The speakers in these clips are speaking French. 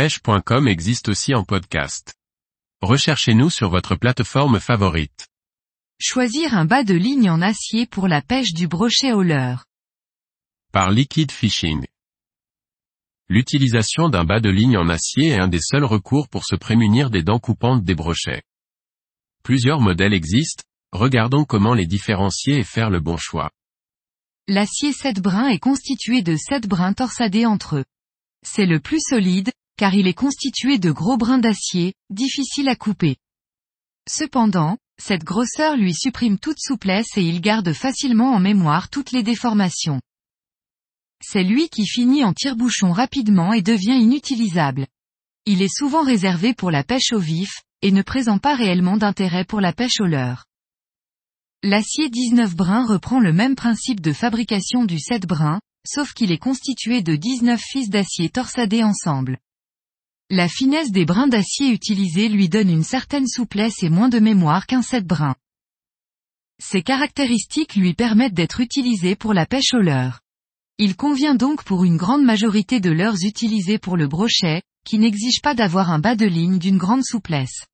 pêche.com existe aussi en podcast. Recherchez-nous sur votre plateforme favorite. Choisir un bas de ligne en acier pour la pêche du brochet au leurre. Par Liquid Fishing. L'utilisation d'un bas de ligne en acier est un des seuls recours pour se prémunir des dents coupantes des brochets. Plusieurs modèles existent, regardons comment les différencier et faire le bon choix. L'acier 7 brins est constitué de 7 brins torsadés entre eux. C'est le plus solide, car il est constitué de gros brins d'acier, difficiles à couper. Cependant, cette grosseur lui supprime toute souplesse et il garde facilement en mémoire toutes les déformations. C'est lui qui finit en tire-bouchon rapidement et devient inutilisable. Il est souvent réservé pour la pêche au vif, et ne présente pas réellement d'intérêt pour la pêche au leurre. L'acier 19 brins reprend le même principe de fabrication du 7 brins, sauf qu'il est constitué de 19 fils d'acier torsadés ensemble. La finesse des brins d'acier utilisés lui donne une certaine souplesse et moins de mémoire qu'un 7 brins. Ces caractéristiques lui permettent d'être utilisés pour la pêche au leurre. Il convient donc pour une grande majorité de leurres utilisées pour le brochet, qui n'exige pas d'avoir un bas de ligne d'une grande souplesse.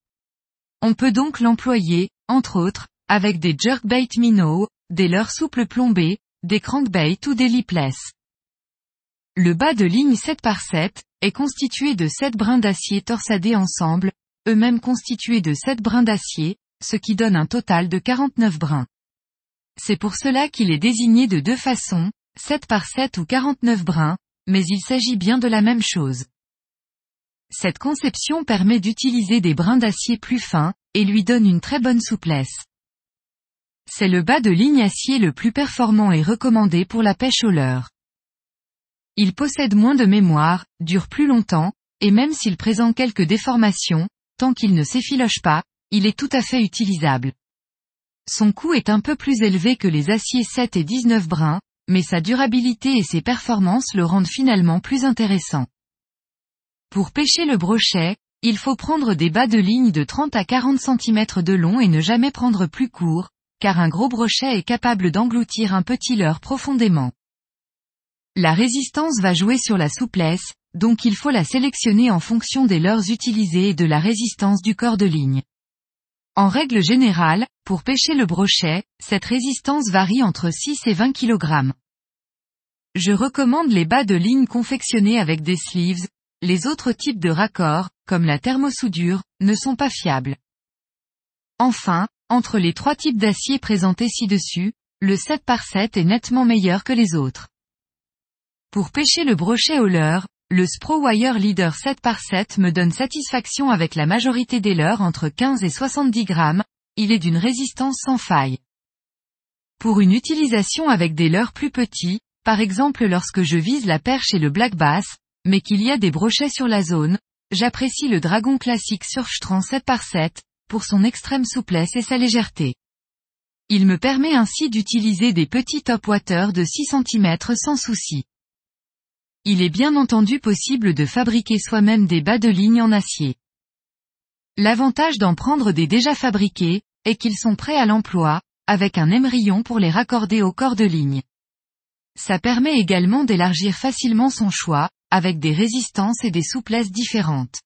On peut donc l'employer, entre autres, avec des jerkbait minnows, des leurres souples plombés, des crankbaits ou des lipless. Le bas de ligne 7 par 7 est constitué de 7 brins d'acier torsadés ensemble, eux-mêmes constitués de 7 brins d'acier, ce qui donne un total de 49 brins. C'est pour cela qu'il est désigné de deux façons, 7 par 7 ou 49 brins, mais il s'agit bien de la même chose. Cette conception permet d'utiliser des brins d'acier plus fins, et lui donne une très bonne souplesse. C'est le bas de ligne acier le plus performant et recommandé pour la pêche au leurre. Il possède moins de mémoire, dure plus longtemps, et même s'il présente quelques déformations, tant qu'il ne s'effiloche pas, il est tout à fait utilisable. Son coût est un peu plus élevé que les aciers 7 et 19 brins, mais sa durabilité et ses performances le rendent finalement plus intéressant. Pour pêcher le brochet, il faut prendre des bas de ligne de 30 à 40 cm de long et ne jamais prendre plus court, car un gros brochet est capable d'engloutir un petit leurre profondément. La résistance va jouer sur la souplesse, donc il faut la sélectionner en fonction des leurres utilisées et de la résistance du corps de ligne. En règle générale, pour pêcher le brochet, cette résistance varie entre 6 et 20 kg. Je recommande les bas de ligne confectionnés avec des sleeves, les autres types de raccords, comme la thermosoudure, ne sont pas fiables. Enfin, entre les trois types d'acier présentés ci-dessus, le 7 par 7 est nettement meilleur que les autres. Pour pêcher le brochet au leurre, le Sprowire Leader 7 par 7 me donne satisfaction avec la majorité des leurres entre 15 et 70 grammes, il est d'une résistance sans faille. Pour une utilisation avec des leurres plus petits, par exemple lorsque je vise la perche et le black bass, mais qu'il y a des brochets sur la zone, j'apprécie le Dragon classique Surfstrand 7 par 7, pour son extrême souplesse et sa légèreté. Il me permet ainsi d'utiliser des petits top water de 6 cm sans souci. Il est bien entendu possible de fabriquer soi-même des bas de ligne en acier. L'avantage d'en prendre des déjà fabriqués, est qu'ils sont prêts à l'emploi, avec un émerillon pour les raccorder au corps de ligne. Ça permet également d'élargir facilement son choix, avec des résistances et des souplesses différentes.